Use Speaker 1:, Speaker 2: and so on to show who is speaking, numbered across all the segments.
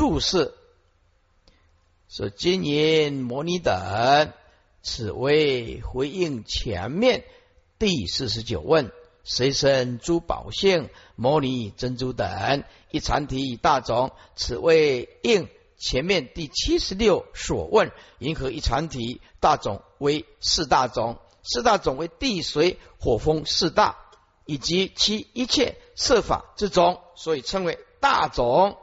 Speaker 1: 注释是：“金银摩尼等，此为回应前面第四十九问。随身珠宝性摩尼珍珠等一禅体大种，此为应前面第七十六所问。银河一禅体大种为四大种，四大种为地水火风四大，以及其一切设法之种，所以称为大种。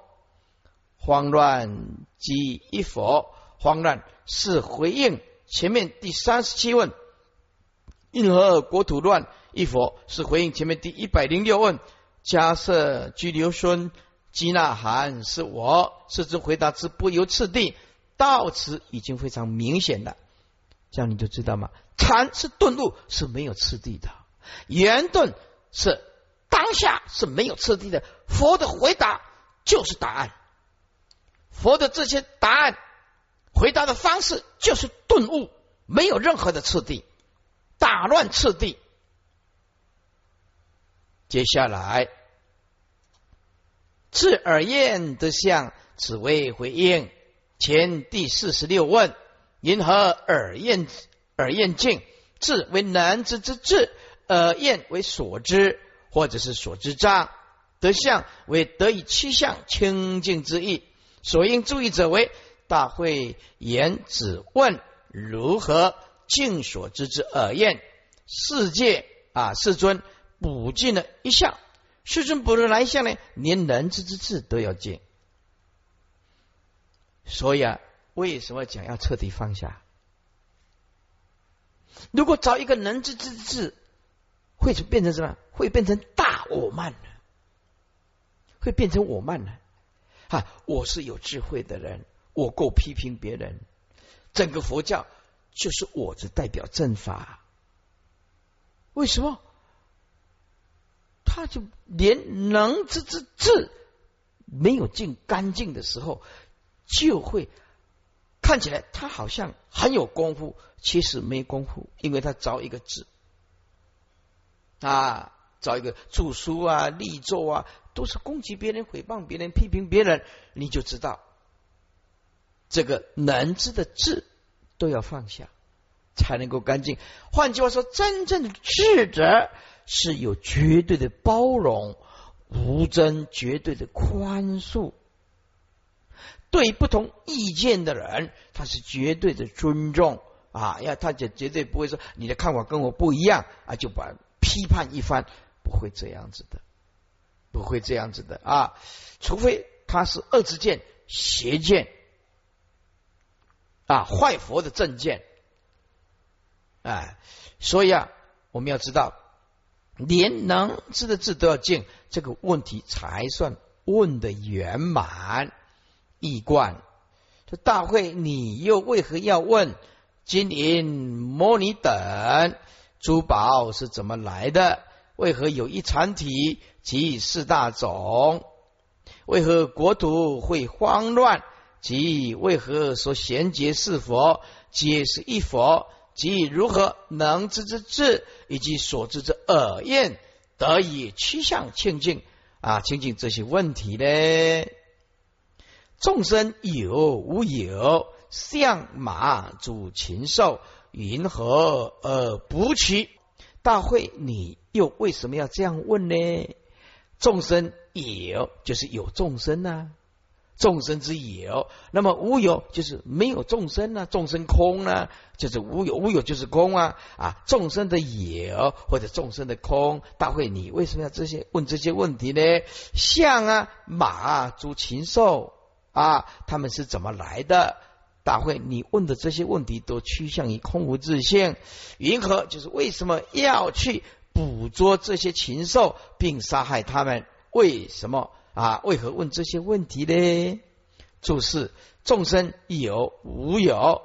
Speaker 1: 慌乱即一佛，慌乱是回应前面第三十七问。因何国土乱？一佛是回应前面第一百零六问。假设居留孙基纳含是我，是之回答之不由次第。到此已经非常明显了，这样你就知道吗？禅是顿悟是没有次第的，圆顿是当下是没有次第的。佛的回答就是答案，佛的这些答案回答的方式就是顿悟，没有任何的次第。打乱次第。接下来，自耳验的相，此为回应前第四十六问：因何耳验耳验境？智为能知之智，耳验为所知，或者是所知障。得相为得以七相清净之意。所应注意者为大会言子问如何？净所知之耳验，世界啊，世尊补尽了一项，世尊补了哪一项呢？连人之之智都要尽。所以啊，为什么讲要彻底放下？如果找一个能知之智，会变成什么？会变成大我慢呢？会变成我慢呢？啊，我是有智慧的人，我够批评别人，整个佛教。就是我这代表正法，为什么？他就连能知之智没有净干净的时候，就会看起来他好像很有功夫，其实没功夫，因为他着一个字啊，找一个著书啊、立作啊，都是攻击别人、诽谤别人、批评别人，你就知道这个能知的智。都要放下，才能够干净。换句话说，真正的智者是有绝对的包容，无争绝对的宽恕。对不同意见的人，他是绝对的尊重啊！要他就绝对不会说你的看法跟我不一样啊，就把批判一番，不会这样子的，不会这样子的啊！除非他是恶之见、邪见。啊，坏佛的正见，哎，所以啊，我们要知道，连能知的字都要见，这个问题才算问的圆满一观。这大会，你又为何要问金银摩尼等珠宝是怎么来的？为何有一禅体及四大种？为何国土会慌乱？即为何说贤劫是佛，皆是一佛？即如何能知之智，以及所知之耳验，得以趋向清净啊？清净这些问题呢？众生有无有？象马主禽兽，云何而不取？大会，你又为什么要这样问呢？众生有，就是有众生呐。众生之有，那么无有就是没有众生呢？众生空呢？就是无有，无有就是空啊！啊，众生的有或者众生的空，大会你为什么要这些问这些问题呢？象啊，马啊，诸禽兽啊，他们是怎么来的？大会你问的这些问题都趋向于空无自性。云何就是为什么要去捕捉这些禽兽并杀害他们？为什么？啊，为何问这些问题呢？注释：众生亦有无有？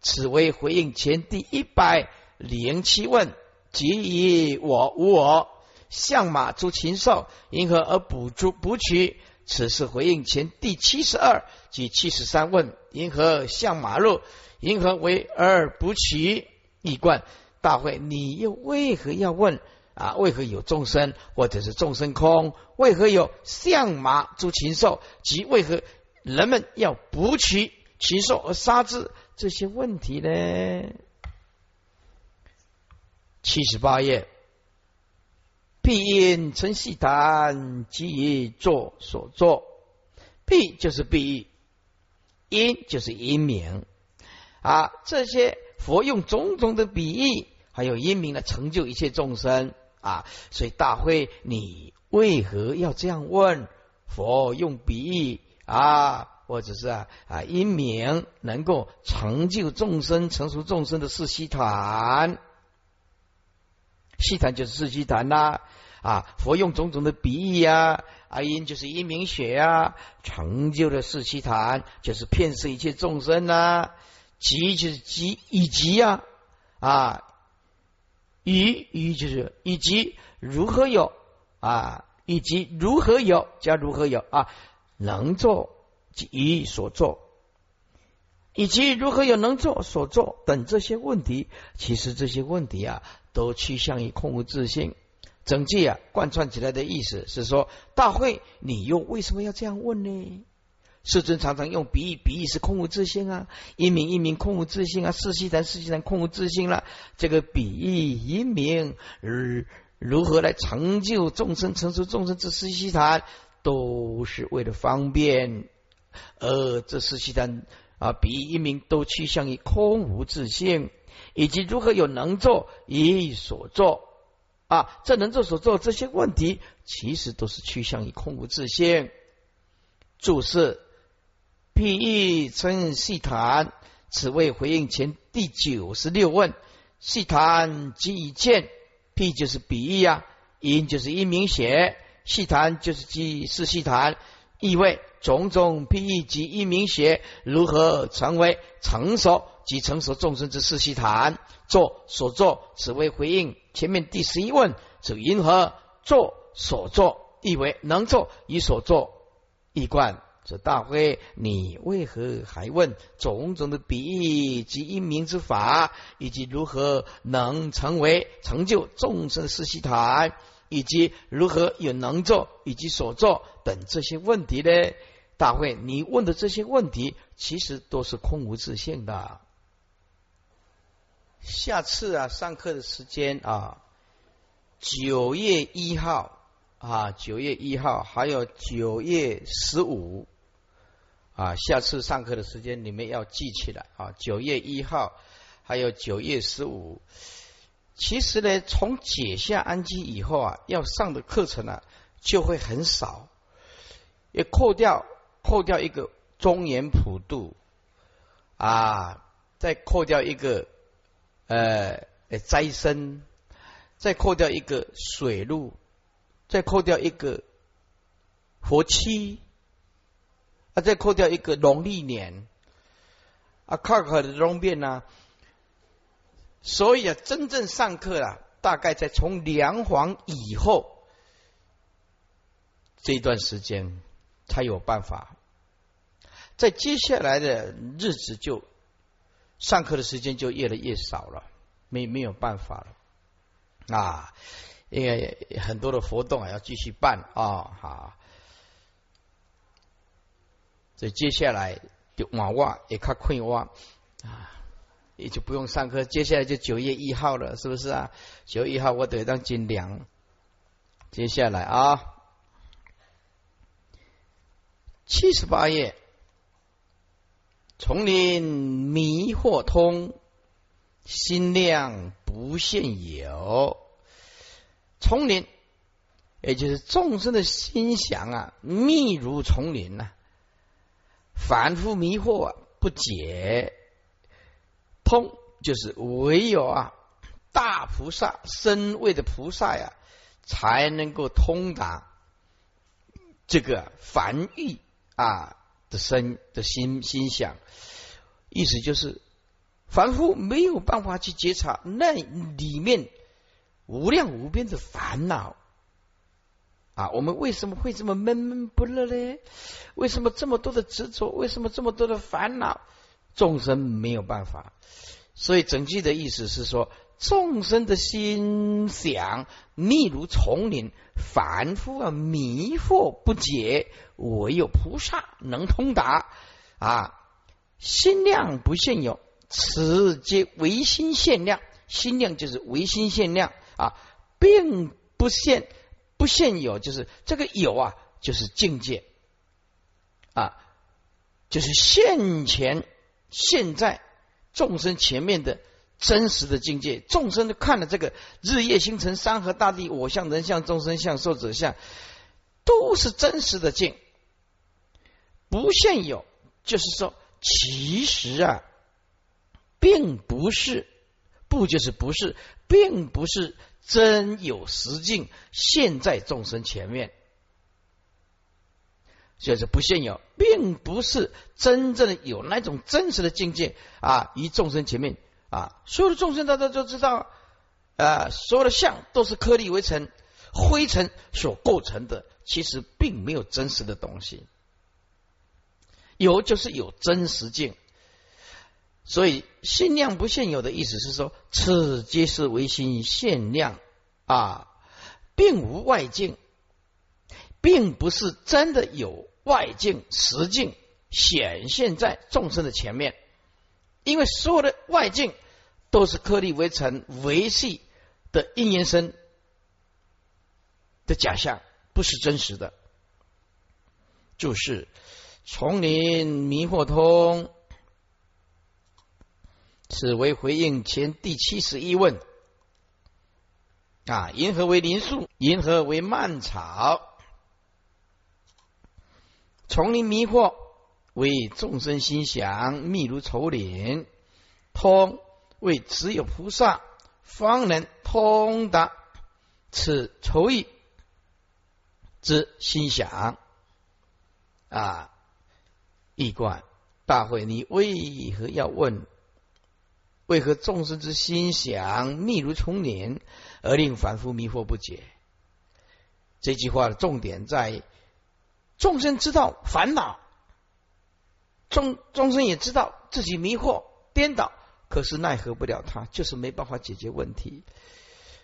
Speaker 1: 此为回应前第一百零七问，即以我无我，相马诸禽兽，因何而捕捉捕取？此是回应前第七十二及七十三问，银河向马肉？银河为而不取？一贯大会，你又为何要问？啊，为何有众生，或者是众生空？为何有象马诸禽兽？即为何人们要捕取禽兽而杀之？这些问题呢？七十八页，必因成细谈，即以作所作。必就是必喻，因就是因名啊。这些佛用种种的比喻，还有因名来成就一切众生啊。所以大会，你为何要这样问？佛用比喻啊，或者是啊啊因名能够成就众生、成熟众生的四悉檀。细檀就是四悉檀呐啊。佛用种种的比喻呀。阿因就是因明学啊，成就了四七坛，就是骗世一切众生呐。即就是即以及啊啊，以以就是以及如何有啊，以及如何有加如何有啊，能做即所做，以及如何有能做所做等这些问题，其实这些问题啊，都趋向于空无自性。整句啊，贯穿起来的意思是说：大会，你又为什么要这样问呢？世尊常常用比喻，比喻是空无自性啊，一明一明空无自性啊，四悉檀四悉檀空无自性了。这个比喻一明，而如何来成就众生，成就众生之四悉檀，都是为了方便。而这四悉檀啊，比喻一明都趋向于空无自性，以及如何有能做以所做。啊，这能做所做这些问题，其实都是趋向于空无自性。注释：譬喻称细谈，此为回应前第九十六问。细谈即以见，譬就是比喻啊，因就是因明写，细谈就是即是细谈，意味种种譬喻及因明写如何成为成熟及成熟众生之四细谈。做所作，此为回应前面第十一问，指因何做所作，意为能做与所作一贯。这大会，你为何还问种种的比喻及因明之法，以及如何能成为成就众生四悉谈，以及如何有能做以及所作等这些问题呢？大会，你问的这些问题，其实都是空无自性的。下次啊，上课的时间啊，九月一号啊，九月一号还有九月十五啊，下次上课的时间你们要记起来啊，九月一号还有九月十五。其实呢，从解下安基以后啊，要上的课程呢就会很少，也扣掉扣掉一个中原普渡啊，再扣掉一个。呃，斋生，再扣掉一个水路，再扣掉一个佛期，啊，再扣掉一个农历年，啊，靠靠的容变呢。所以啊，真正上课啊，大概在从梁皇以后这段时间才有办法，在接下来的日子就。上课的时间就越来越少了，没没有办法了啊！因为很多的活动啊要继续办啊，好，所以接下来就往外也看困挖啊，也就不用上课。接下来就九月一号了，是不是啊？九月一号我得当金粮。接下来啊，七十八页。丛林迷惑通，心量不现有。丛林，也就是众生的心想啊，密如丛林呐，反复迷惑啊，不解。通就是唯有啊，大菩萨身位的菩萨呀，才能够通达这个凡欲啊。的身的心心想，意思就是凡夫没有办法去觉察那里面无量无边的烦恼啊！我们为什么会这么闷闷不乐呢？为什么这么多的执着？为什么这么多的烦恼？众生没有办法，所以整句的意思是说，众生的心想密如丛林，凡夫啊迷惑不解，唯有菩萨能通达啊。心量不现有，此皆唯心限量。心量就是唯心限量啊，并不现不现有，就是这个有啊，就是境界啊，就是现前现在众生前面的真实的境界。众生都看了这个日夜星辰山河大地，我相人相众生相寿者相，都是真实的境，不现有，就是说。其实啊，并不是不就是不是，并不是真有实境现在众生前面，就是不现有，并不是真正的有那种真实的境界啊，于众生前面啊，所有的众生大家都知道啊，所有的相都是颗粒为尘灰尘所构成的，其实并没有真实的东西。有就是有真实境，所以心量不现有的意思是说，此皆是唯心现量啊，并无外境，并不是真的有外境实境显现在众生的前面，因为所有的外境都是颗粒为尘维系的因缘生的假象，不是真实的，就是。丛林迷惑通，此为回应前第七十一问。啊，银河为林树，银河为蔓草。丛林迷惑为众生心想，密如丛林。通为只有菩萨方能通达此愁意之心想。啊。异观大会，你为何要问？为何众生之心想密如丛林，而令凡夫迷惑不解？这句话的重点在众生知道烦恼，众众生也知道自己迷惑颠倒，可是奈何不了他，就是没办法解决问题。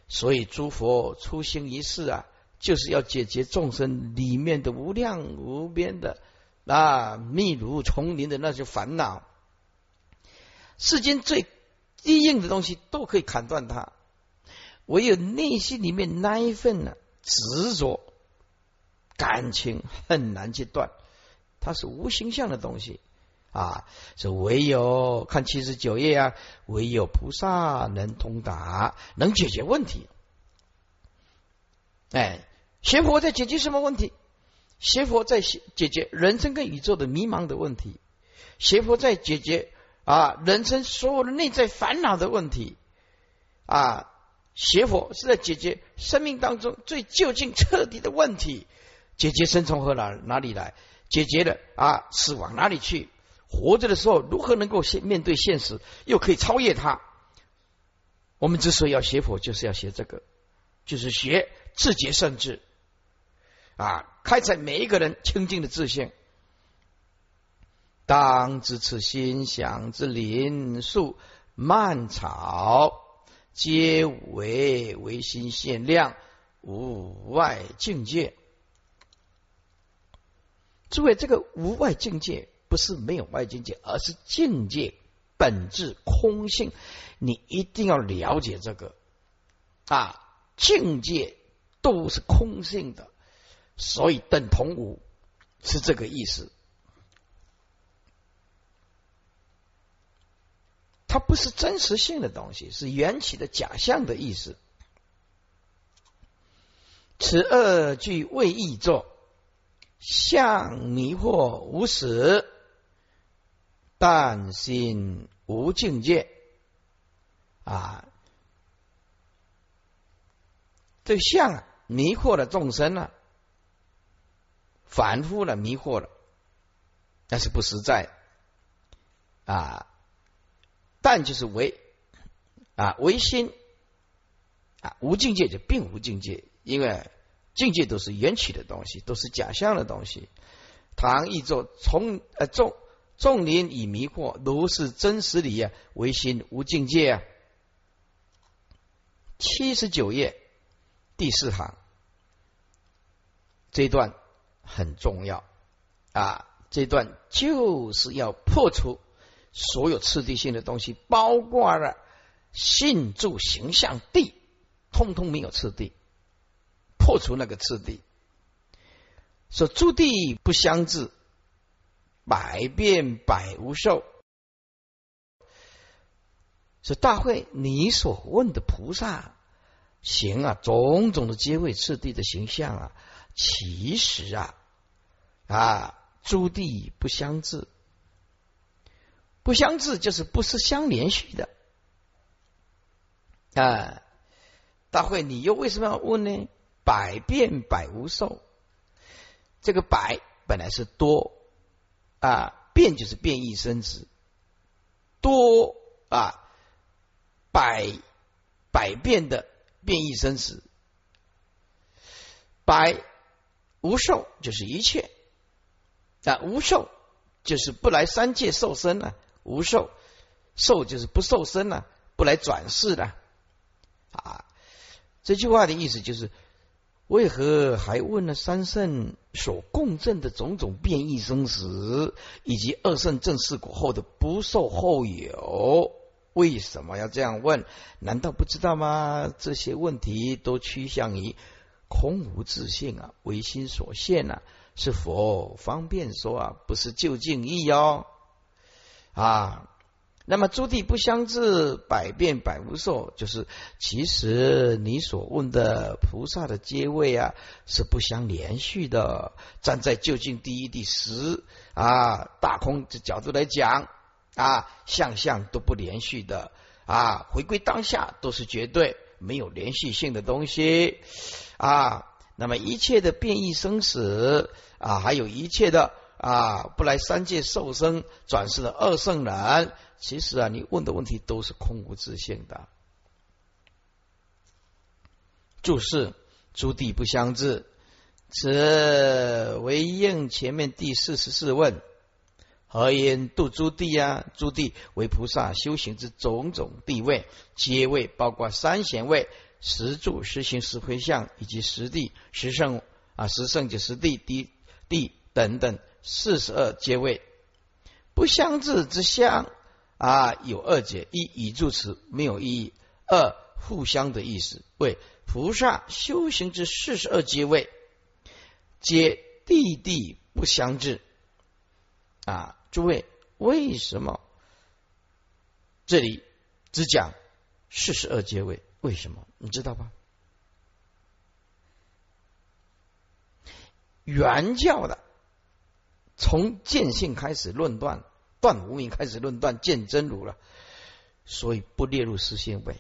Speaker 1: 所以诸佛出行一世啊，就是要解决众生里面的无量无边的。啊，密如丛林的那些烦恼，世间最低硬的东西都可以砍断它，唯有内心里面那一份呢执着感情很难去断，它是无形象的东西啊，是唯有看七十九页啊，唯有菩萨能通达，能解决问题。哎，学佛在解决什么问题？邪佛在解决人生跟宇宙的迷茫的问题，邪佛在解决啊人生所有的内在烦恼的问题。啊，邪佛是在解决生命当中最究竟彻底的问题，解决生从何哪哪里来，解决了啊死往哪里去，活着的时候如何能够现面对现实，又可以超越它。我们之所以要学佛，就是要学这个，就是学自觉圣智。啊！开采每一个人清净的自信，当知此心想之林树蔓草，皆为唯心限量，无外境界。诸位，这个无外境界不是没有外境界，而是境界本质空性。你一定要了解这个啊！境界都是空性的。所以等同无是这个意思，它不是真实性的东西，是缘起的假象的意思。此二句为意作相迷惑无始，但心无境界啊，这相啊迷惑了众生了。反复了，迷惑了，但是不实在啊！但就是唯啊唯心啊无境界就并无境界，因为境界都是缘起的东西，都是假象的东西。唐译作从呃众众林以迷惑，如是真实理啊，唯心无境界啊！七十九页第四行这一段很重要啊！这段就是要破除所有次第性的东西，包括了信住形象地，通通没有次第，破除那个次第。说诸地不相治，百变百无受。是大会，你所问的菩萨行啊，种种的阶位次第的形象啊，其实啊啊，诸地不相治，不相治就是不是相连续的啊。大会，你又为什么要问呢？百变百无受，这个百本来是多啊，变就是变异生殖，多啊。百百变的变异生死，百无受就是一切啊，无受就是不来三界受身了，无受受就是不受身了，不来转世了啊。这句话的意思就是，为何还问了三圣所共振的种种变异生死，以及二圣正式果后的不受后有？为什么要这样问？难道不知道吗？这些问题都趋向于空无自性啊，唯心所现啊，是佛方便说啊，不是究竟义哦啊。那么诸地不相治，百变百无受，就是其实你所问的菩萨的阶位啊，是不相连续的。站在究竟第一、第十啊大空的角度来讲。啊，相相都不连续的啊，回归当下都是绝对没有连续性的东西啊。那么一切的变异生死啊，还有一切的啊，不来三界受生转世的二圣人，其实啊，你问的问题都是空无自性的。注释：诸地不相治，此为应前面第四十四问。何言度诸地啊？诸地为菩萨修行之种种地位，皆位包括三贤位、十住、十行、十回向，以及十地、十圣啊、十圣及十地、地地等等四十二阶位。不相治之相啊，有二解：一语助词没有意义；二互相的意思。为菩萨修行之四十二阶位，皆地地不相治啊。诸位，为什么这里只讲四十二阶位？为什么？你知道吧？原教的从见性开始论断，断无名开始论断见真如了，所以不列入四性位。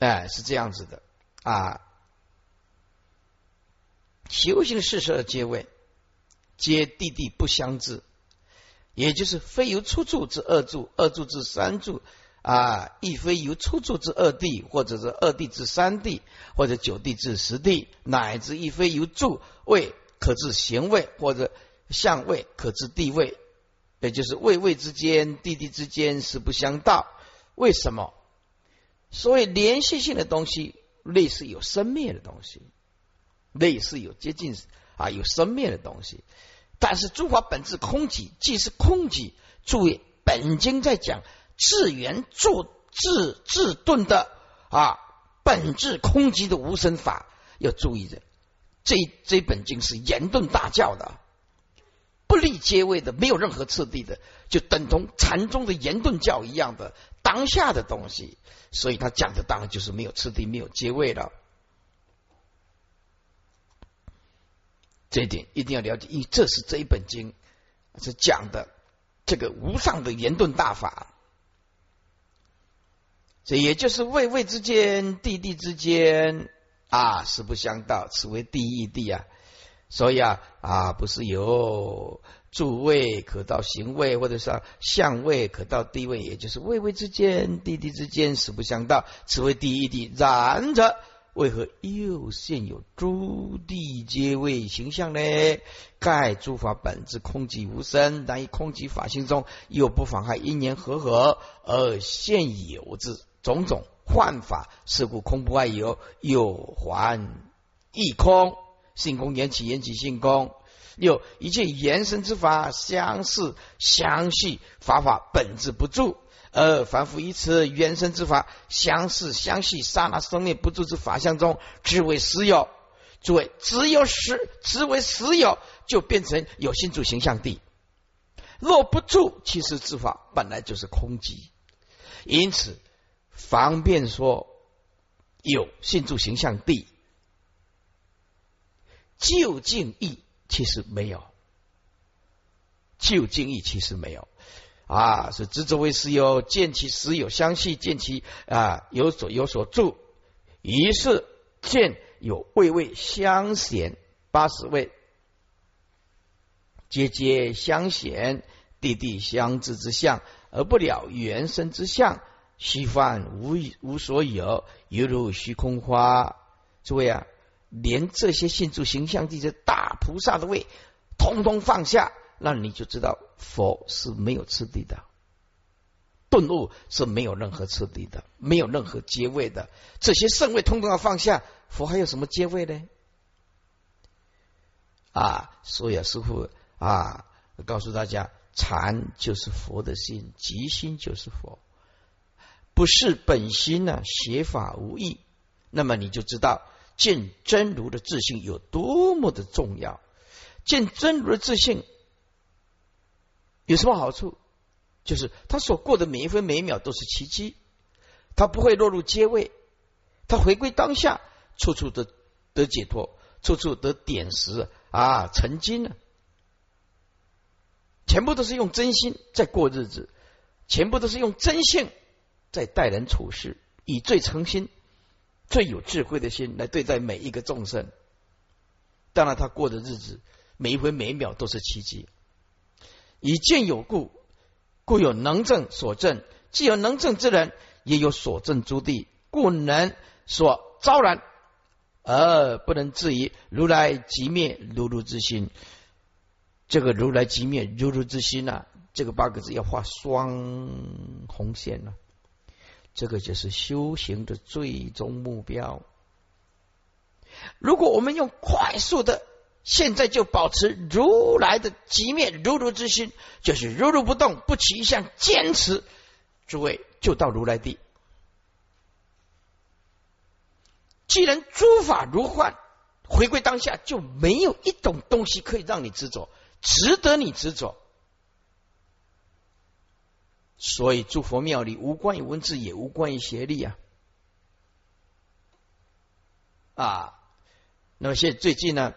Speaker 1: 哎，是这样子的啊。修行四十二阶位。皆地地不相治，也就是非由初住之二住，二住之三住啊，亦非由初住之二地，或者是二地之三地，或者九地至十地，乃至亦非由住位可治行位，或者相位可知地位，也就是位位之间、地地之间是不相道。为什么？所谓连续性的东西，类似有生灭的东西，类似有接近。啊，有生灭的东西，但是诸法本质空寂，既是空寂。注意，本经在讲自圆作自自顿的啊，本质空寂的无生法，要注意的。这这本经是严顿大教的，不立阶位的，没有任何次第的，就等同禅宗的言顿教一样的当下的东西。所以他讲的当然就是没有次第，没有阶位了。这一点一定要了解，因为这是这一本经是讲的这个无上的言顿大法，这也就是位位之间、地地之间啊，实不相道，此为第一地啊。所以啊啊，不是有住位可到行位，或者是相位可到地位，也就是位位之间、地地之间实不相道，此为第一地。然则。为何又现有诸地皆为形象呢？盖诸法本质空寂无生，但以空寂法性中又不妨害因缘和合而现有之种种幻法，是故空不外有，有还亦空。性空缘起，缘起性空。六一切缘生之法，相似相续，法法本质不住。而凡夫一此缘生之法，相似相续，刹那生灭不住之法相中，只为实有。诸位，只有实，只为实有，就变成有心住形象地。若不住，其实之法本来就是空寂。因此，方便说有心住形象地，究竟义其实没有，究竟义其实没有啊！是执着为实有，见其实有相续，见其啊有所有所住，于是见有位位相显，八十位节节相显，地地相知之相。而不了原生之相，虚幻无无所有，犹如虚空花。诸位啊，连这些信住形象地的大菩萨的位，通通放下，那你就知道佛是没有次第的，顿悟是没有任何次第的，没有任何阶位的。这些圣位通通要放下，佛还有什么阶位呢？啊，所以啊，师傅啊，告诉大家。禅就是佛的心，即心就是佛，不是本心呢？邪法无益，那么你就知道见真如的自信有多么的重要。见真如的自信有什么好处？就是他所过的每一分每一秒都是奇迹，他不会落入阶位，他回归当下，处处得得解脱，处处得点石啊，成金了。全部都是用真心在过日子，全部都是用真性在待人处事，以最诚心、最有智慧的心来对待每一个众生。当然，他过的日子每一分每一秒都是奇迹。以见有故，故有能证所证；既有能证之人，也有所证诸地，故能所昭然，而不能质疑如来即灭如如之心。这个如来即灭如如之心呐，这个八个字要画双红线了。这个就是修行的最终目标。如果我们用快速的，现在就保持如来的即灭如如之心，就是如如不动，不起一项坚持，诸位就到如来地。既然诸法如幻，回归当下，就没有一种东西可以让你执着。值得你执着，所以诸佛庙里无关于文字，也无关于协力啊啊！那么现最近呢，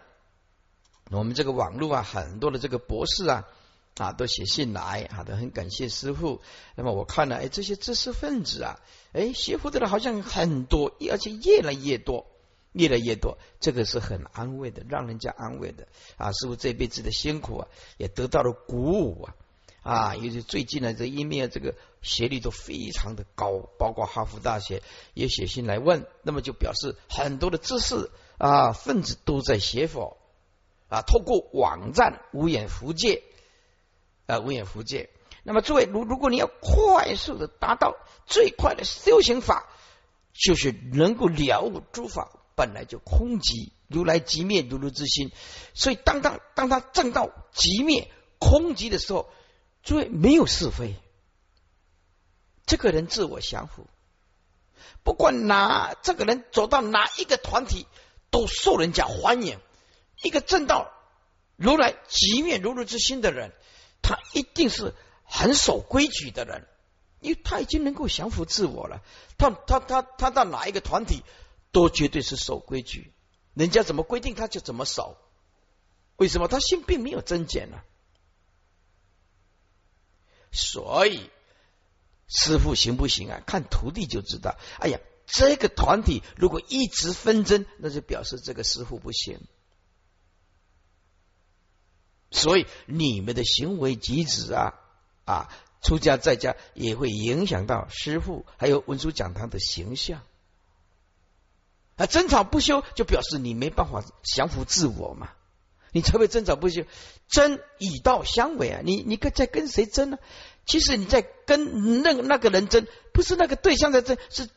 Speaker 1: 我们这个网络啊，很多的这个博士啊啊都写信来，啊，都，很感谢师傅。那么我看了，哎，这些知识分子啊，哎，学佛的人好像很多，而且越来越多。越来越多，这个是很安慰的，让人家安慰的啊！师傅这辈子的辛苦啊，也得到了鼓舞啊！啊，尤其最近呢，这一面这个学历都非常的高，包括哈佛大学也写信来问，那么就表示很多的知识啊分子都在写佛啊，透过网站无眼福界啊无眼福界。那么诸位，如如果你要快速的达到最快的修行法，就是能够了悟诸法。本来就空寂，如来即灭如如之心，所以当当当他证到即灭空寂的时候，诸位没有是非，这个人自我降服，不管哪这个人走到哪一个团体，都受人家欢迎。一个正道如来即灭如如之心的人，他一定是很守规矩的人，因为他已经能够降服自我了。他他他他到哪一个团体？都绝对是守规矩，人家怎么规定他就怎么守。为什么他心并没有增减呢？所以师傅行不行啊？看徒弟就知道。哎呀，这个团体如果一直纷争，那就表示这个师傅不行。所以你们的行为举止啊啊，出家在家也会影响到师傅还有文殊讲堂的形象。啊，争吵不休，就表示你没办法降服自我嘛？你才会争吵不休，争以道相违啊！你你跟在跟谁争呢？其实你在跟那那个人争，不是那个对象在争，是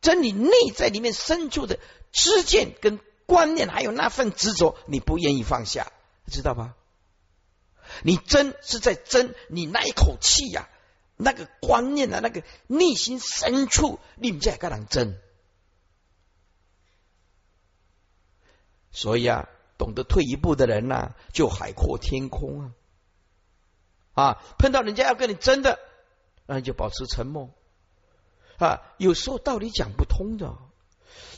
Speaker 1: 争你内在里面深处的知见跟观念，还有那份执着，你不愿意放下，知道吧？你争是在争你那一口气呀，那个观念啊，那个内心深处，你们在跟人争。所以啊，懂得退一步的人呐，就海阔天空啊！啊，碰到人家要跟你争的，那你就保持沉默啊。有时候道理讲不通的，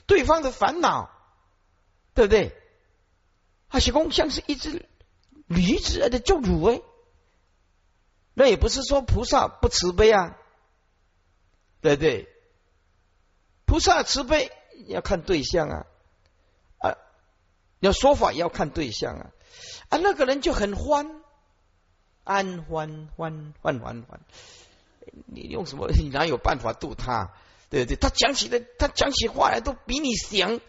Speaker 1: 对方的烦恼，对不对？阿西公像是一只驴子的救主哎，那也不是说菩萨不慈悲啊，对不对？菩萨慈悲要看对象啊。要说法也要看对象啊啊，那个人就很欢，安欢欢欢欢欢，你用什么？你哪有办法度他？对不对？他讲起来，他讲起话来都比你强，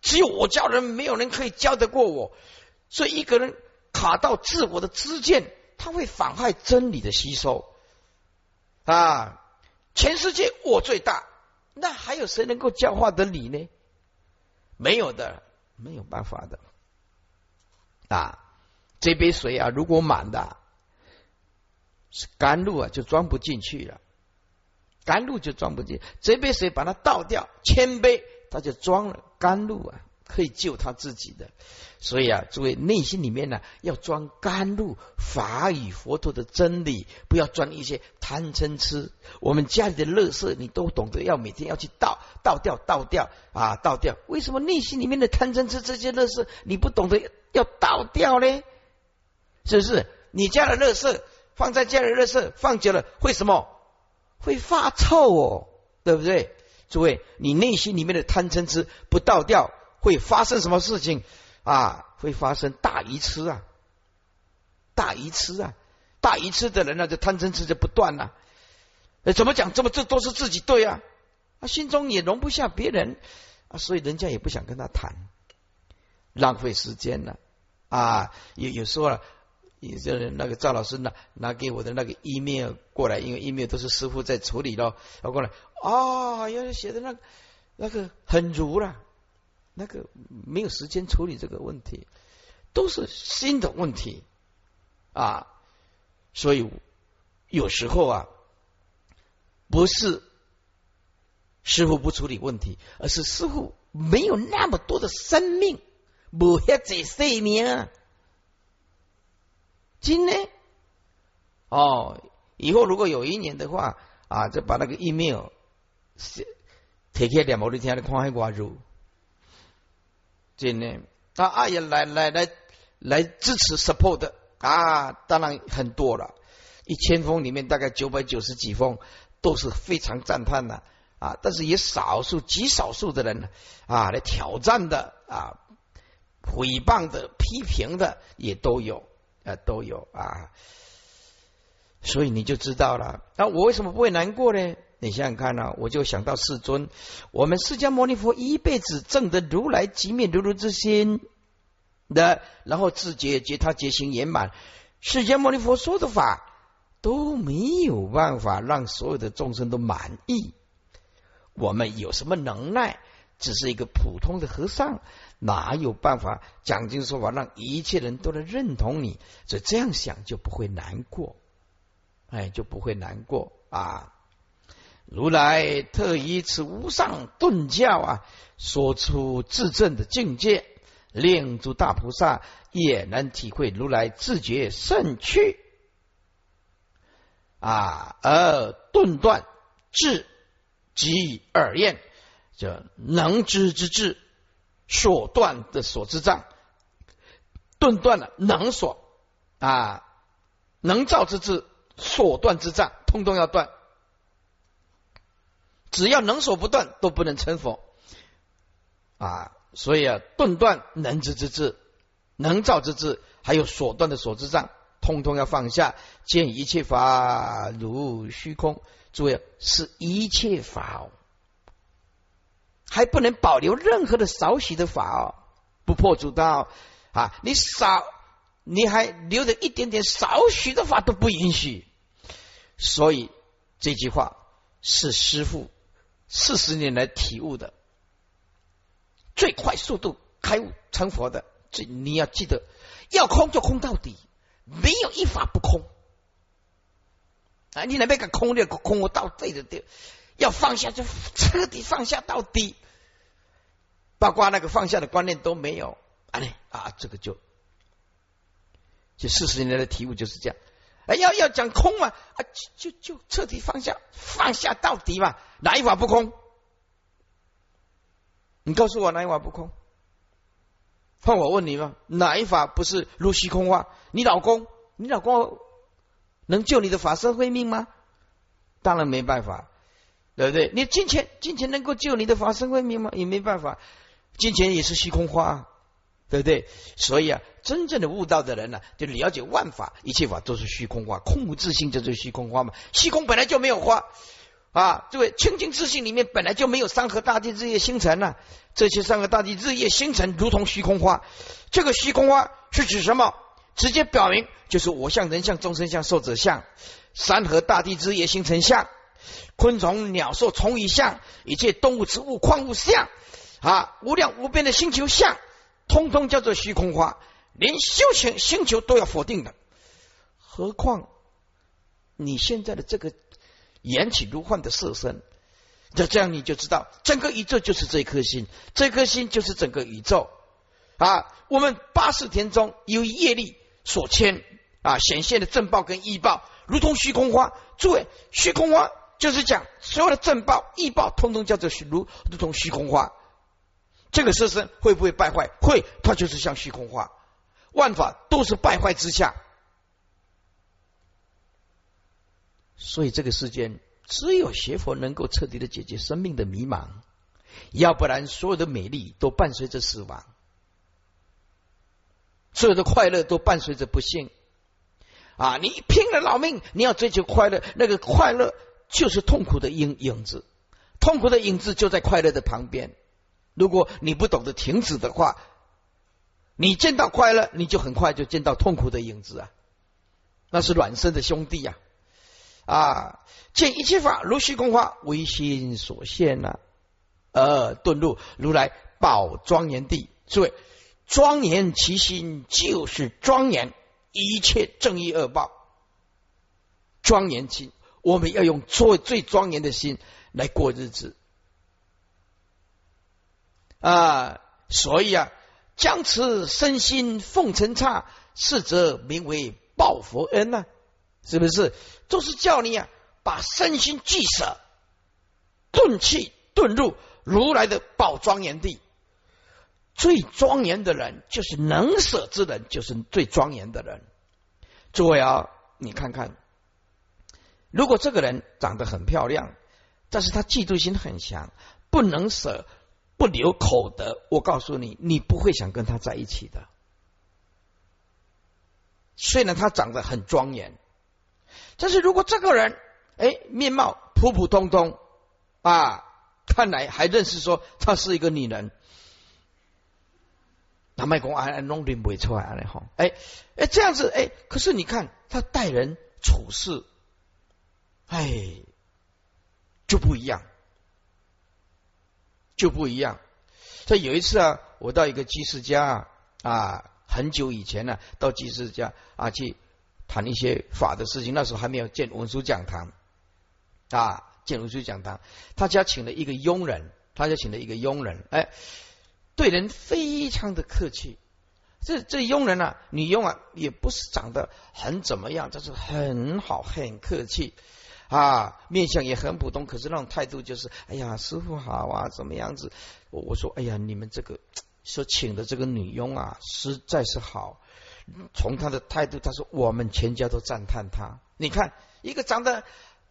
Speaker 1: 只有我教人，没有人可以教得过我。所以一个人卡到自我的知见，他会妨害真理的吸收啊！全世界我最大，那还有谁能够教化得你呢？没有的。没有办法的啊！这杯水啊，如果满的，是甘露啊，就装不进去了。甘露就装不进，这杯水把它倒掉，千杯它就装了甘露啊。可以救他自己的，所以啊，诸位内心里面呢，要装甘露，法与佛陀的真理，不要装一些贪嗔痴。我们家里的垃圾，你都懂得要每天要去倒，倒掉，倒掉啊，倒掉。为什么内心里面的贪嗔痴这些垃圾，你不懂得要倒掉呢？是不是？你家的垃圾放在家里，垃圾放久了会什么？会发臭哦，对不对？诸位，你内心里面的贪嗔痴不倒掉。会发生什么事情啊？会发生大鱼吃啊！大鱼吃啊！大鱼吃的人呢，就贪嗔痴就不断了。怎么讲？这么这都是自己对啊！啊心中也容不下别人啊，所以人家也不想跟他谈，浪费时间了啊！有有时候啊，有些人那个赵老师拿拿给我的那个 email 过来，因为 email 都是师傅在处理咯，要过来啊，要写的那个那个很如了。那个没有时间处理这个问题，都是新的问题啊，所以有时候啊，不是师傅不处理问题，而是师傅没有那么多的生命，没遐这生命。今天哦，以后如果有一年的话啊，就把那个 email 贴开两毛的天，看还挂住。今年啊，阿爷来来来来支持 support 啊，当然很多了，一千封里面大概九百九十几封都是非常赞叹的啊，但是也少数极少数的人啊来挑战的啊，诽谤的、批评的也都有啊，都有啊，所以你就知道了。那我为什么不会难过呢？你想想看呢，我就想到世尊，我们释迦牟尼佛一辈子证得如来即灭如如之心的，然后自觉觉他觉行圆满，释迦牟尼佛说的法都没有办法让所有的众生都满意。我们有什么能耐？只是一个普通的和尚，哪有办法讲经说法让一切人都能认同你？所以这样想就不会难过，哎，就不会难过啊。如来特以此无上顿教啊，说出自证的境界，令诸大菩萨也能体会如来自觉胜趣啊，而顿断智及耳验，叫能知之智所断的所知障，顿断了能所啊，能造之智所断之障，通通要断。只要能所不断，都不能成佛啊！所以啊，顿断能知之智，能造之智，还有所断的所知障，通通要放下，见一切法如虚空。诸位，是一切法哦，还不能保留任何的少许的法哦，不破诸道啊！你少，你还留着一点点少许的法都不允许。所以这句话是师父。四十年来体悟的最快速度开悟成佛的，这你要记得，要空就空到底，没有一法不空。啊，你那边个空的空我到底的地，要放下就彻底放下到底，包括那个放下的观念都没有。啊，啊，这个就就四十年来的体悟就是这样。哎，要要讲空嘛，啊，就就就彻底放下，放下到底嘛，哪一法不空？你告诉我哪一法不空？换我问你嘛，哪一法不是如虚空化？你老公，你老公能救你的法身慧命吗？当然没办法，对不对？你金钱，金钱能够救你的法身慧命吗？也没办法，金钱也是虚空化。对不对？所以啊，真正的悟道的人呢，就了解万法，一切法都是虚空化，空无自性就是虚空化嘛。虚空本来就没有花啊，这位清净自性里面本来就没有山河大地日夜星辰呐，这些山河大地日夜星辰如同虚空花。这个虚空花是指什么？直接表明就是我相、人相、众生相、寿者相、山河大地日夜星辰相、昆虫鸟兽虫蚁相、一切动物植物矿物相啊，无量无边的星球相。通通叫做虚空化，连修行星球都要否定的，何况你现在的这个缘起如幻的色身，那这样你就知道，整个宇宙就是这一颗心，这颗心就是整个宇宙啊！我们八世田中由业力所牵啊，显现的正报跟异报，如同虚空花。诸位，虚空花就是讲所有的正报、异报，通通叫做如如同虚空花。这个色身会不会败坏？会，它就是像虚空化，万法都是败坏之下，所以这个世间只有学佛能够彻底的解决生命的迷茫，要不然所有的美丽都伴随着死亡，所有的快乐都伴随着不幸啊！你拼了老命，你要追求快乐，那个快乐就是痛苦的影影子，痛苦的影子就在快乐的旁边。如果你不懂得停止的话，你见到快乐，你就很快就见到痛苦的影子啊！那是卵生的兄弟呀！啊，见一切法如虚空花，唯心所现呐，而遁入如来宝庄严地。诸位，庄严其心就是庄严一切正义恶报。庄严心，我们要用最最庄严的心来过日子。啊，所以啊，将此身心奉承差，是则名为报佛恩呐，是不是？就是叫你啊，把身心俱舍，顿气顿入如来的宝庄严地。最庄严的人，就是能舍之人，就是最庄严的人。诸位啊，你看看，如果这个人长得很漂亮，但是他嫉妒心很强，不能舍。不留口德，我告诉你，你不会想跟他在一起的。虽然他长得很庄严，但是如果这个人哎面貌普普通通啊，看来还认识说她是一个女人，那卖公安弄点不出来了哈，哎哎这样子哎，可是你看他待人处事，哎就不一样。就不一样。所以有一次啊，我到一个居士家啊，很久以前呢，到居士家啊去谈一些法的事情。那时候还没有建文殊讲堂啊，建文殊讲堂，他家请了一个佣人，他家请了一个佣人，哎，对人非常的客气。这这佣人啊，女佣啊，也不是长得很怎么样，但是很好，很客气。啊，面相也很普通，可是那种态度就是，哎呀，师傅好啊，怎么样子？我我说，哎呀，你们这个说请的这个女佣啊，实在是好。从她的态度，她说我们全家都赞叹她。你看，一个长得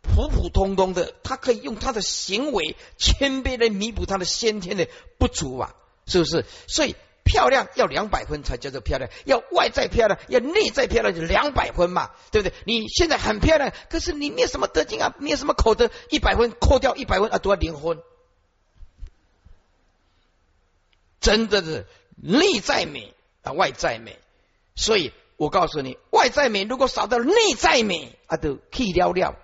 Speaker 1: 普普通通的，她可以用她的行为谦卑来弥补她的先天的不足啊，是不是？所以。漂亮要两百分才叫做漂亮，要外在漂亮，要内在漂亮就两百分嘛，对不对？你现在很漂亮，可是你没什么德行啊，没什么口德，一百分扣掉一百分啊，都要离婚。真的是内在美啊，外在美。所以我告诉你，外在美如果少到内在美啊，都去了了，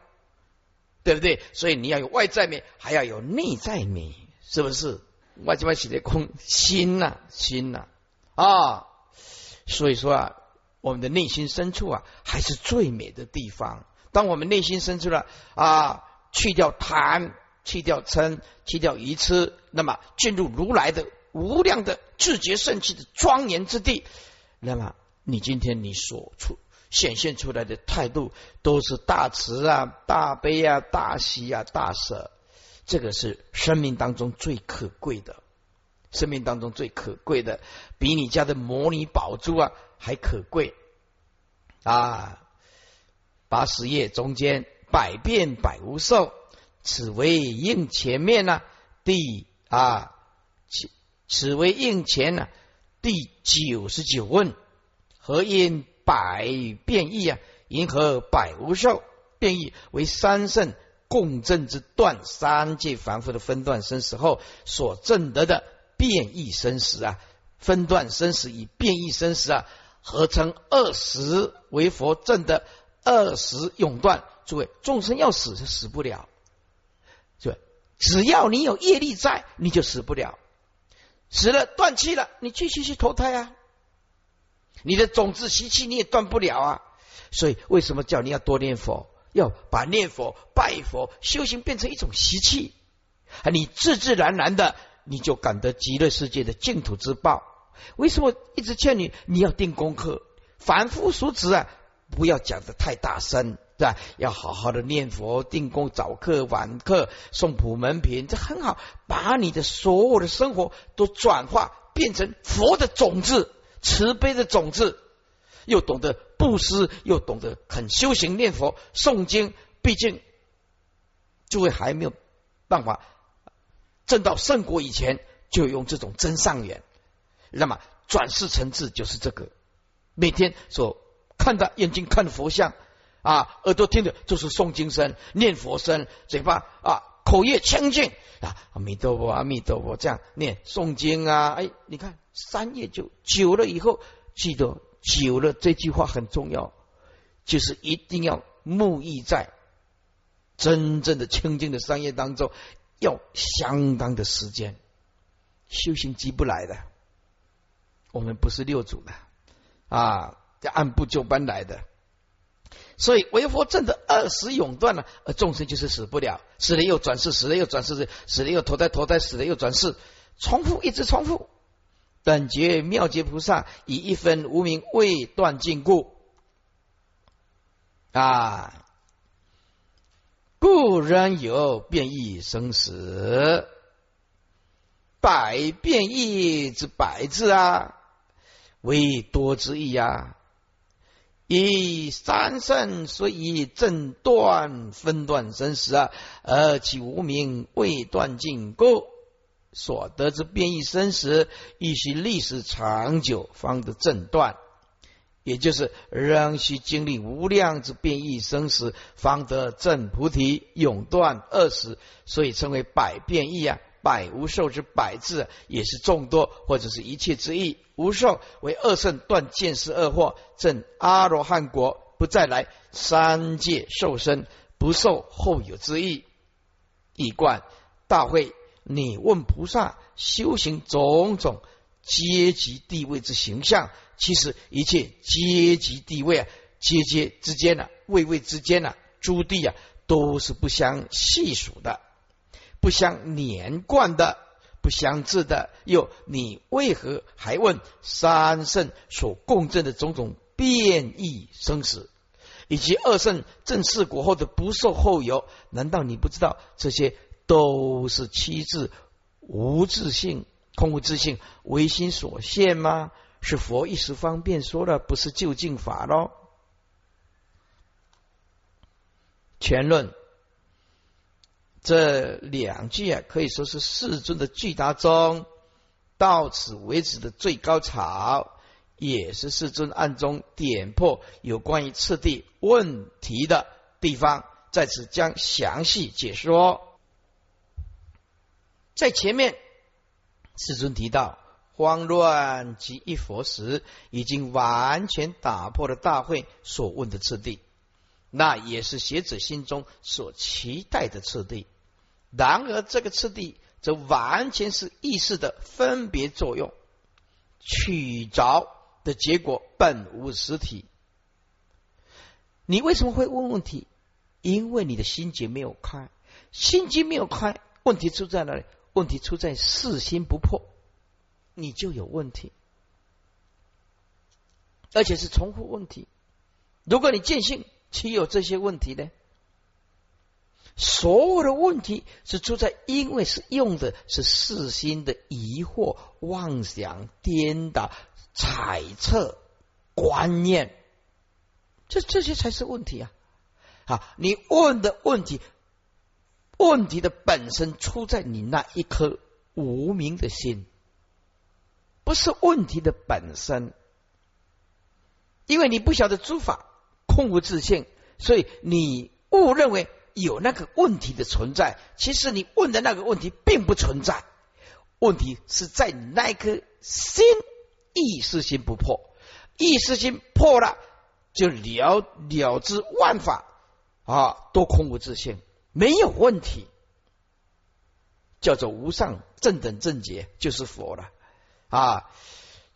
Speaker 1: 对对不对？所以你要有外在美，还要有内在美，是不是？外在美写的空心呐，心呐啊！所以说啊，我们的内心深处啊，还是最美的地方。当我们内心深处了啊，去掉贪，去掉嗔，去掉愚痴，那么进入如来的无量的自觉圣气的庄严之地，那么你今天你所出显现出来的态度，都是大慈啊、大悲啊、大喜啊、大舍。这个是生命当中最可贵的，生命当中最可贵的，比你家的魔女宝珠啊还可贵啊！八十页中间，百变百无寿，此为应前面呢？第啊，此此为应前呢？第九十九问：何因百变异啊？因何百无寿？变异为三圣。共振之断三界凡夫的分段生死后所证得的变异生死啊，分段生死与变异生死啊，合成二十为佛证的二十永断。诸位，众生要死是死不了，对？只要你有业力在，你就死不了。死了断气了，你继续去投胎啊。你的种子习气你也断不了啊。所以为什么叫你要多念佛？要把念佛、拜佛、修行变成一种习气，啊，你自自然然的你就感得极乐世界的净土之报。为什么一直劝你你要定功课？凡夫俗子啊，不要讲的太大声，对吧？要好好的念佛、定功、早课、晚课、送普门品，这很好。把你的所有的生活都转化变成佛的种子、慈悲的种子。又懂得布施，又懂得很修行念佛诵经，毕竟诸位还没有办法证到圣果以前，就用这种真上缘。那么转世成智就是这个，每天所看的眼睛看佛像啊，耳朵听的就是诵经声、念佛声，嘴巴啊口业清净啊，阿弥陀佛，阿弥陀佛，这样念诵经啊，哎，你看三业就久了以后，记得。久了，这句话很重要，就是一定要沐浴在真正的清净的商业当中，要相当的时间，修行急不来的。我们不是六祖的啊，要按部就班来的。所以为佛正的二十永断了，而众生就是死不了，死了又转世，死了又转世，死了又投胎，投胎死了又转世，重复一直重复。本觉妙觉菩萨以一分无名未断尽故啊，故人有变异生死，百变异之百字啊，为多之意啊。以三圣所以正断分断生死啊，而其无名未断尽故。所得之变异生死，亦需历史长久方得正断，也就是仍需经历无量之变异生死，方得正菩提永断恶死，所以称为百变异啊。百无寿之百字，也是众多或者是一切之意。无寿为二圣断见识二惑，正阿罗汉国，不再来三界受身，不受后有之意。一贯大会。你问菩萨修行种种阶级地位之形象，其实一切阶级地位啊，阶阶之间呢，位位之间呢，诸地啊，都是不相细数的，不相连贯的，不相制的。又你为何还问三圣所共振的种种变异生死，以及二圣正事果后的不受后有？难道你不知道这些？都是七字无自性、空无自性、唯心所现吗？是佛一时方便说的，不是究竟法喽。全论这两句啊，可以说是世尊的巨大中到此为止的最高潮，也是世尊暗中点破有关于次第问题的地方，在此将详细解说。在前面，世尊提到慌乱及一佛时，已经完全打破了大会所问的次第。那也是学者心中所期待的次第。然而，这个次第则完全是意识的分别作用，取着的结果本无实体。你为什么会问问题？因为你的心结没有开，心结没有开，问题出在哪里？问题出在四心不破，你就有问题，而且是重复问题。如果你见性，岂有这些问题呢？所有的问题是出在，因为是用的是四心的疑惑、妄想、颠倒、猜测、观念，这这些才是问题啊！啊，你问的问题，问题的本身出在你那一颗无名的心，不是问题的本身，因为你不晓得诸法空无自性，所以你误认为有那个问题的存在。其实你问的那个问题并不存在，问题是在你那一颗心意识心不破，意识心破了，就了了知万法。啊，都空无自性，没有问题，叫做无上正等正觉，就是佛了啊！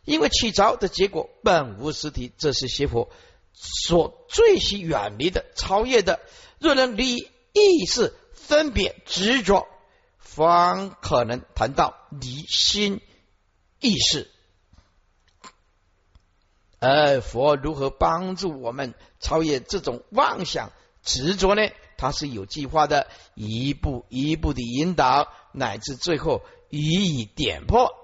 Speaker 1: 因为起着的结果本无实体，这是邪佛所最需远离的、超越的。若能离意识分别执着，方可能谈到离心意识。而佛如何帮助我们超越这种妄想？执着呢，它是有计划的，一步一步的引导，乃至最后予以点破。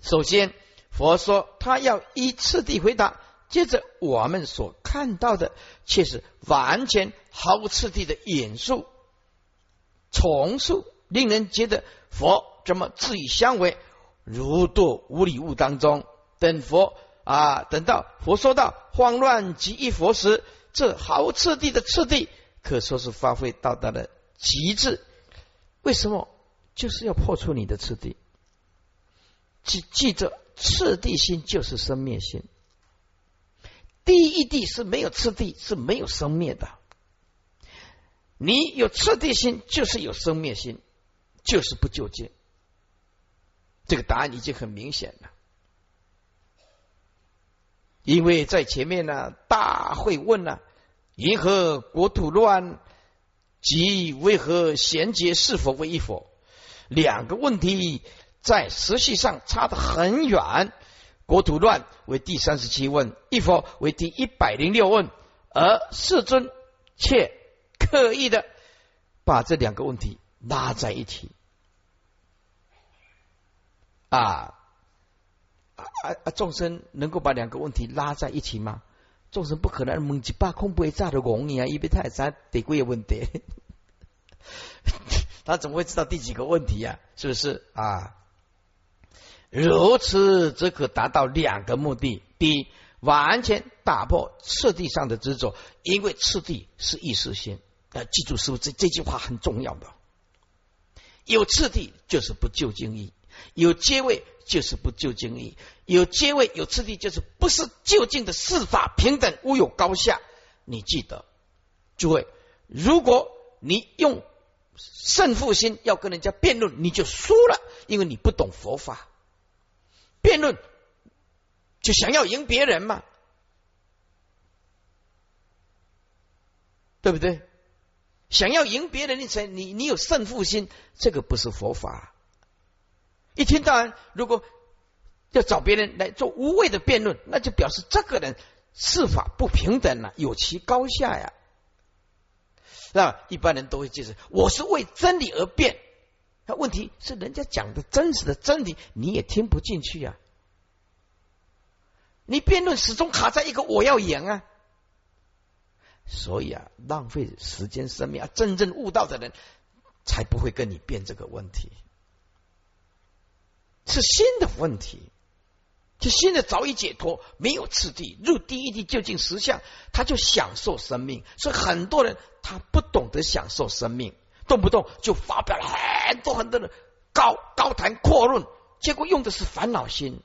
Speaker 1: 首先，佛说他要依次第回答，接着我们所看到的却是完全毫无次第的引述、重述，令人觉得佛怎么自以相违，如堕无礼物当中。等佛啊，等到佛说到慌乱即一佛时。这毫无次第的次第，可说是发挥到达了极致。为什么？就是要破除你的次第。记记着，次第心就是生灭心。第一地是没有次第，是没有生灭的。你有次第心，就是有生灭心，就是不究竟。这个答案已经很明显了。因为在前面呢，大会问呢，银河国土乱，即为何衔接是否为一佛？两个问题在实际上差得很远。国土乱为第三十七问，一佛为第一百零六问，而世尊却刻意的把这两个问题拉在一起啊。啊啊！众生能够把两个问题拉在一起吗？众生不可能蒙几把空不会炸的容易啊！因为太三得贵的问题，他怎么会知道第几个问题呀？是不是啊？如此则可达到两个目的：第一，完全打破次第上的执着，因为次第是意识心。啊，记住师傅这这句话很重要的，有次第就是不究竟义，有阶位。就是不究竟义，有阶位有次第，就是不是究竟的四法平等，无有高下。你记得，诸位，如果你用胜负心要跟人家辩论，你就输了，因为你不懂佛法。辩论就想要赢别人嘛，对不对？想要赢别人，你才你你有胜负心，这个不是佛法。一天到晚，如果要找别人来做无谓的辩论，那就表示这个人是法不平等了，有其高下呀。那一般人都会解释：我是为真理而辩。那问题是，人家讲的真实的真理，你也听不进去呀。你辩论始终卡在一个我要赢啊，所以啊，浪费时间生命啊。真正悟道的人，才不会跟你辩这个问题。是新的问题，就现在早已解脱，没有次第，入第一地究竟实相，他就享受生命。所以很多人他不懂得享受生命，动不动就发表了很多很多的高高谈阔论，结果用的是烦恼心。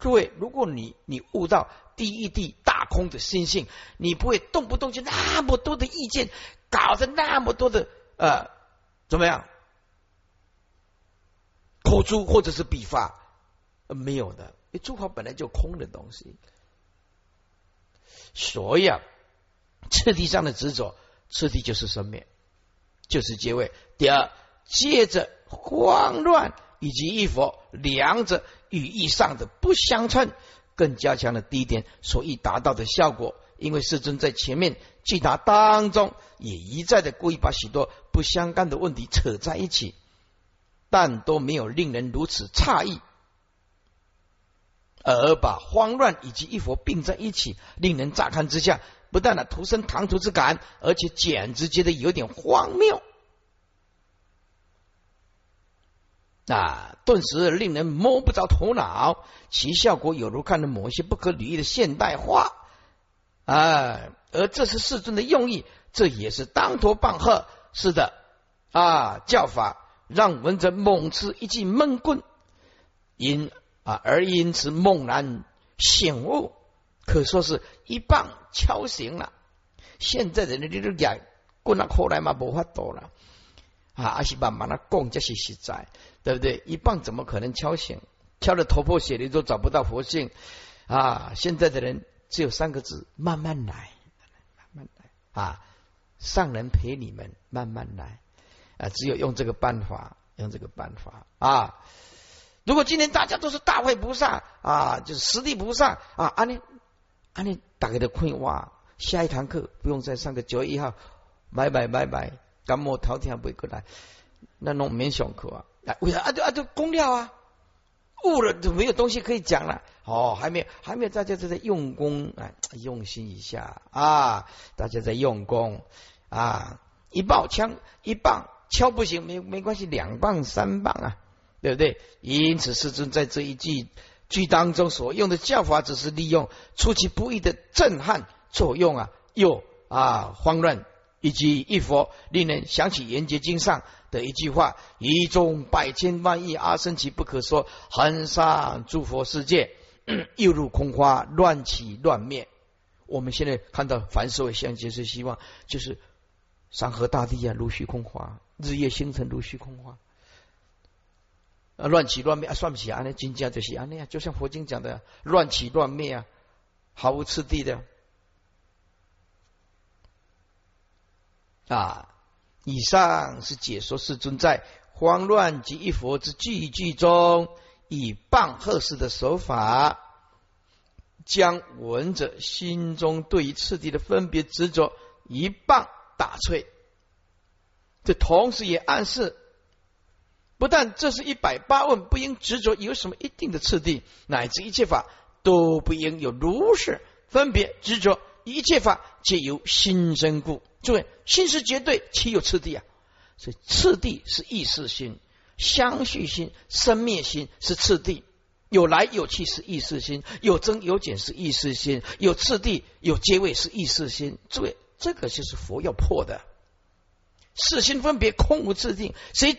Speaker 1: 诸位，如果你你悟到第一地大空的心性，你不会动不动就那么多的意见，搞得那么多的呃怎么样口诛或者是笔法，没有的，为诸法本来就空的东西，所以啊，次第上的执着，次第就是生灭，就是结位。第二，借着慌乱。以及一佛两者语义上的不相称，更加强了第一点所以达到的效果。因为世尊在前面记答当中也一再的故意把许多不相干的问题扯在一起，但都没有令人如此诧异，而把慌乱以及一佛并在一起，令人乍看之下不但呢徒生唐突之感，而且简直觉得有点荒谬。啊，顿时令人摸不着头脑，其效果有如看到某些不可理喻的现代化啊！而这是世尊的用意，这也是当头棒喝。是的，啊，教法让文者猛吃一记闷棍，因啊而因此猛然醒悟，可说是一棒敲醒了。现在的人你都讲棍啊，后来嘛无法多了啊，阿西慢慢的供，这是实在。对不对？一棒怎么可能敲醒？敲的头破血流都找不到佛性啊！现在的人只有三个字：慢慢来，慢慢来啊！上人陪你们慢慢来啊！只有用这个办法，用这个办法啊！如果今天大家都是大会菩萨啊，就是实地菩萨啊，安尼安尼大家的困哇！下一堂课不用再上个九月一号，拜拜拜拜，感冒头天不会过来，那弄免上课啊！啊，为啥啊？就啊，就公料啊，悟了就没有东西可以讲了。哦，还没有，还没有，大家都在用功啊，用心一下啊，大家在用功啊，一棒枪一棒敲不行，没没关系，两棒三棒啊，对不对？因此，师尊在这一句句当中所用的教法，只是利用出其不意的震撼作用啊，又啊慌乱。以及一佛令人想起《圆觉经》上的一句话：“一众百千万亿阿僧祇不可说，恒沙诸佛世界，又入空花，乱起乱灭。”我们现在看到凡所有相，皆是希望，就是山河大地啊，如虚空花；日夜星辰如虚空花，啊，乱起乱灭啊，算不起啊，那金家就是啊那样，就像佛经讲的，乱起乱灭啊，毫无次第的。啊，以上是解说世尊在慌乱及一佛之句句中，以棒喝式的手法，将闻者心中对于次第的分别执着一棒打碎。这同时也暗示，不但这是一百八问不应执着有什么一定的次第，乃至一切法都不应有如是分别执着，一切法皆由心生故。诸位，心是绝对，岂有次第啊？所以次第是意识心，相续心、生灭心是次第，有来有去是意识心，有增有减是意识心，有次第有阶位是意识心。诸位，这个就是佛要破的。四心分别空无自定，谁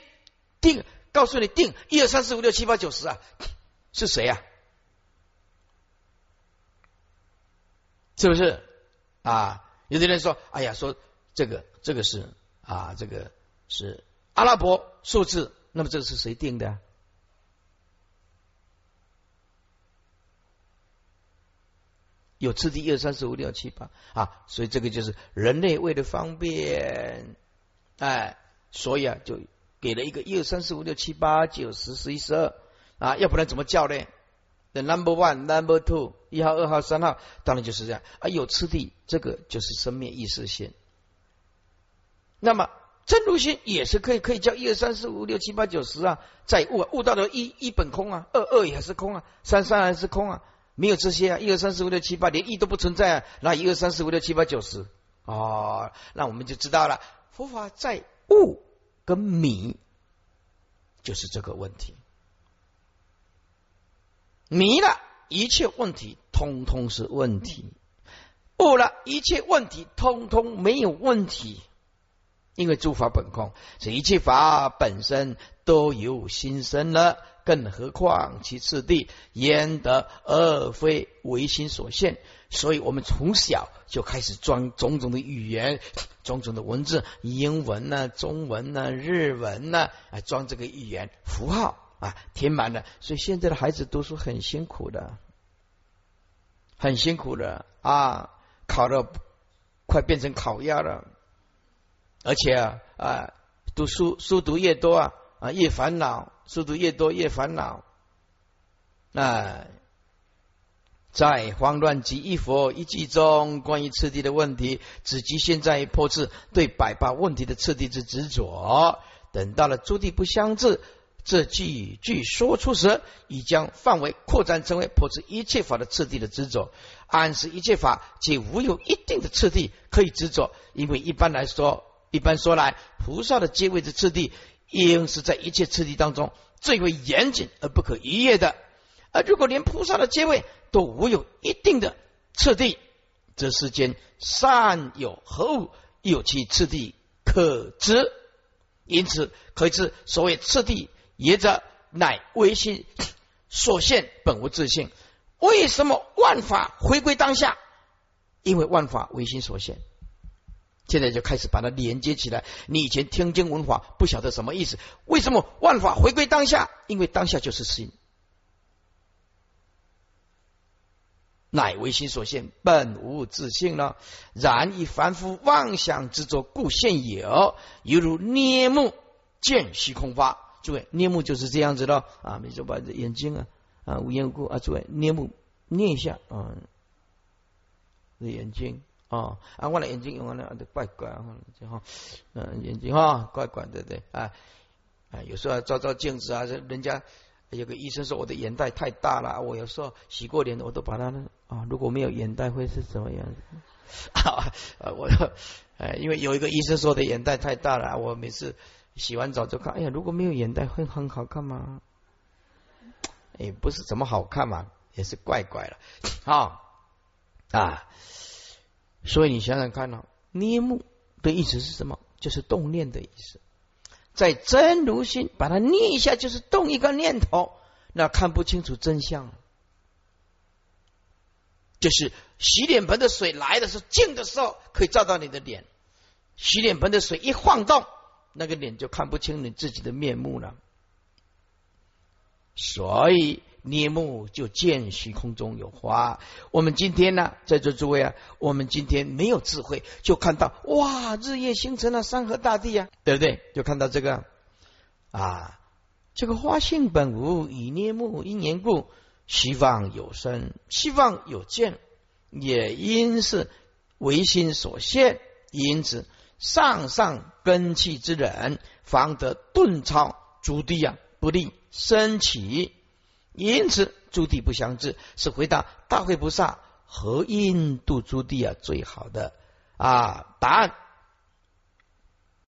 Speaker 1: 定？告诉你定一二三四五六七八九十啊？是谁啊？是不是啊？有的人说：“哎呀，说。”这个这个是啊，这个是阿拉伯数字。那么这个是谁定的？有次第一二三四五六七八啊，所以这个就是人类为了方便，哎，所以啊，就给了一个一二三四五六七八九十十一十二啊，要不然怎么叫呢？The number one, number two，一号、二号、三号，当然就是这样啊。有次第，这个就是生灭意识线。那么真如心也是可以，可以叫一二三四五六七八九十啊，在悟悟到的一一本空啊，二二也是空啊，三三还是空啊，没有这些啊，一二三四五六七八连一都不存在啊，那一二三四五六七八九十哦，那我们就知道了，佛法在悟跟迷就是这个问题，迷了一切问题通通是问题，悟了一切问题通通没有问题。因为诸法本空，这一切法本身都由心生了，更何况其次第焉得而非唯心所现？所以我们从小就开始装种种的语言、种种的文字，英文呢、中文呢、日文呢，啊，装这个语言符号啊，填满了。所以现在的孩子读书很辛苦的，很辛苦的啊，考的快变成烤鸭了，而且啊啊，读书书读越多啊啊越烦恼，书读越多越烦恼，啊。在慌乱及一佛一记中，关于次第的问题，只局限在破斥对百八问题的次第之执着。等到了诸地不相治这几句说出时，已将范围扩展成为破斥一切法的次第的执着。暗示一切法皆无有一定的次第可以执着，因为一般来说，一般说来，菩萨的阶位之次第，应是在一切次第当中最为严谨而不可逾越的。而如果连菩萨的阶位都无有一定的次第，这世间善有何物有其次第可知？因此可知所谓次第，也者乃唯心所现，本无自性。为什么万法回归当下？因为万法唯心所现。现在就开始把它连接起来。你以前听经闻法不晓得什么意思？为什么万法回归当下？因为当下就是心。乃唯心所现，本无自性了。然以凡夫妄想执着，故现有，犹如捏目见虚空发。诸位，捏目就是这样子的啊！你就把这眼睛啊啊无缘无故啊，诸位捏目捏一下啊，这眼睛啊啊，我的眼睛用完了都怪怪啊，哈，嗯，眼睛哈怪怪的对啊啊，有时候照照镜子啊，人家。有个医生说我的眼袋太大了，我有时候洗过脸我都把它啊，如果没有眼袋会是什么样子？啊，我哎，因为有一个医生说的眼袋太大了，我每次洗完澡就看，哎呀，如果没有眼袋会很好看吗？也，不是怎么好看嘛，也是怪怪了啊啊！所以你想想看呢，捏目的意思是什么？就是动念的意思。在真如心，把它捏一下，就是动一个念头，那看不清楚真相。就是洗脸盆的水来的时候，静的时候可以照到你的脸；洗脸盆的水一晃动，那个脸就看不清你自己的面目了。所以。捏木就见虚空中有花。我们今天呢，在座诸位啊，我们今天没有智慧，就看到哇，日夜星辰啊，山河大地啊，对不对？就看到这个啊，这个花性本无，以捏木因缘故，希望有生，希望有见，也因是唯心所现。因此，上上根器之人，方得顿超诸地啊，不利升起。因此，朱棣不相治，是回答大慧菩萨和印度朱棣啊最好的啊答案。